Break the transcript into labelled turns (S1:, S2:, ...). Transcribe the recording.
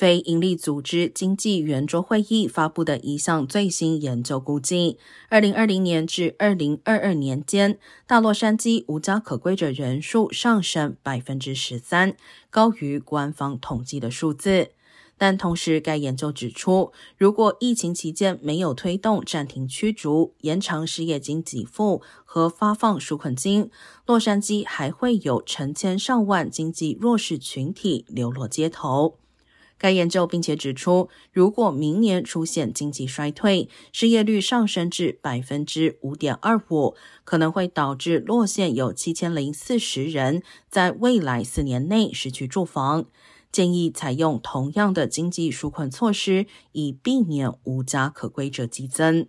S1: 非营利组织经济圆桌会议发布的一项最新研究估计，二零二零年至二零二二年间，大洛杉矶无家可归者人数上升百分之十三，高于官方统计的数字。但同时，该研究指出，如果疫情期间没有推动暂停驱逐、延长失业金给付和发放纾困金，洛杉矶还会有成千上万经济弱势群体流落街头。该研究并且指出，如果明年出现经济衰退，失业率上升至百分之五点二五，可能会导致落线有七千零四十人在未来四年内失去住房。建议采用同样的经济纾困措施，以避免无家可归者激增。